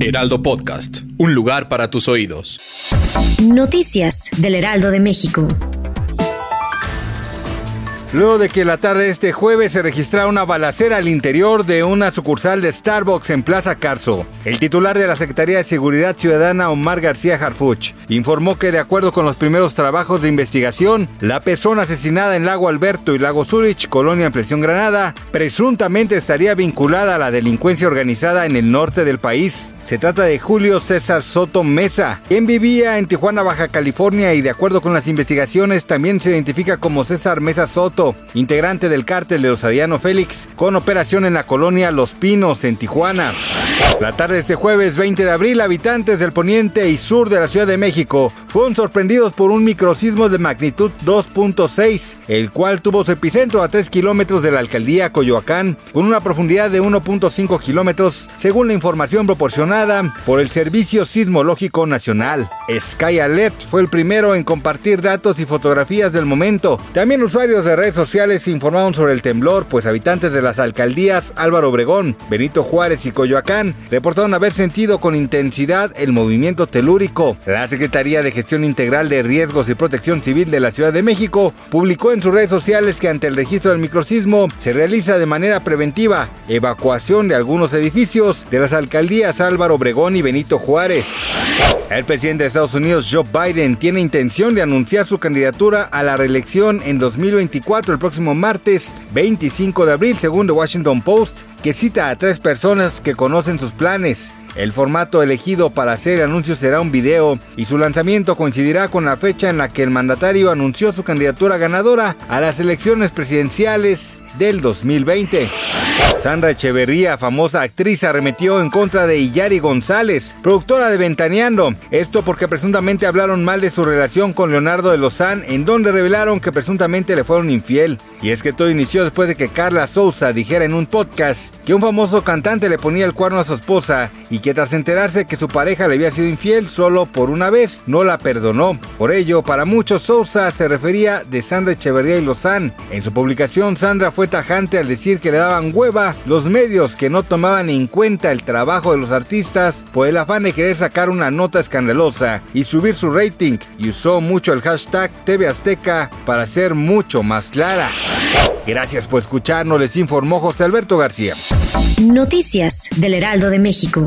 Heraldo Podcast, un lugar para tus oídos. Noticias del Heraldo de México. Luego de que la tarde de este jueves se registrara una balacera al interior de una sucursal de Starbucks en Plaza Carso, el titular de la Secretaría de Seguridad Ciudadana, Omar García Harfuch, informó que de acuerdo con los primeros trabajos de investigación, la persona asesinada en Lago Alberto y Lago Zurich, colonia en Presión Granada, presuntamente estaría vinculada a la delincuencia organizada en el norte del país. Se trata de Julio César Soto Mesa, quien vivía en Tijuana, Baja California y de acuerdo con las investigaciones también se identifica como César Mesa Soto, integrante del cártel de los Ariano Félix, con operación en la colonia Los Pinos en Tijuana. La tarde de este jueves 20 de abril, habitantes del poniente y sur de la Ciudad de México fueron sorprendidos por un microsismo de magnitud 2.6, el cual tuvo su epicentro a 3 kilómetros de la alcaldía Coyoacán, con una profundidad de 1.5 kilómetros, según la información proporcionada por el Servicio Sismológico Nacional. Sky Alert fue el primero en compartir datos y fotografías del momento. También usuarios de redes sociales informaron sobre el temblor, pues habitantes de las alcaldías Álvaro Obregón, Benito Juárez y Coyoacán reportaron haber sentido con intensidad el movimiento telúrico. La Secretaría de Gestión Integral de Riesgos y Protección Civil de la Ciudad de México publicó en sus redes sociales que ante el registro del microsismo se realiza de manera preventiva evacuación de algunos edificios de las alcaldías Álvaro Obregón y Benito Juárez. El presidente de Estados Unidos, Joe Biden, tiene intención de anunciar su candidatura a la reelección en 2024 el próximo martes 25 de abril, según The Washington Post, que cita a tres personas que conocen sus planes. El formato elegido para hacer el anuncio será un video y su lanzamiento coincidirá con la fecha en la que el mandatario anunció su candidatura ganadora a las elecciones presidenciales del 2020. Sandra Echeverría, famosa actriz, arremetió en contra de Iyari González, productora de Ventaneando. Esto porque presuntamente hablaron mal de su relación con Leonardo de Lozán, en donde revelaron que presuntamente le fueron infiel. Y es que todo inició después de que Carla Souza dijera en un podcast que un famoso cantante le ponía el cuerno a su esposa y que tras enterarse que su pareja le había sido infiel solo por una vez, no la perdonó. Por ello, para muchos Souza se refería de Sandra Echeverría y Lozán. En su publicación, Sandra fue tajante al decir que le daban los medios que no tomaban en cuenta el trabajo de los artistas por el afán de querer sacar una nota escandalosa y subir su rating y usó mucho el hashtag TV Azteca para ser mucho más clara. Gracias por escucharnos, les informó José Alberto García. Noticias del Heraldo de México.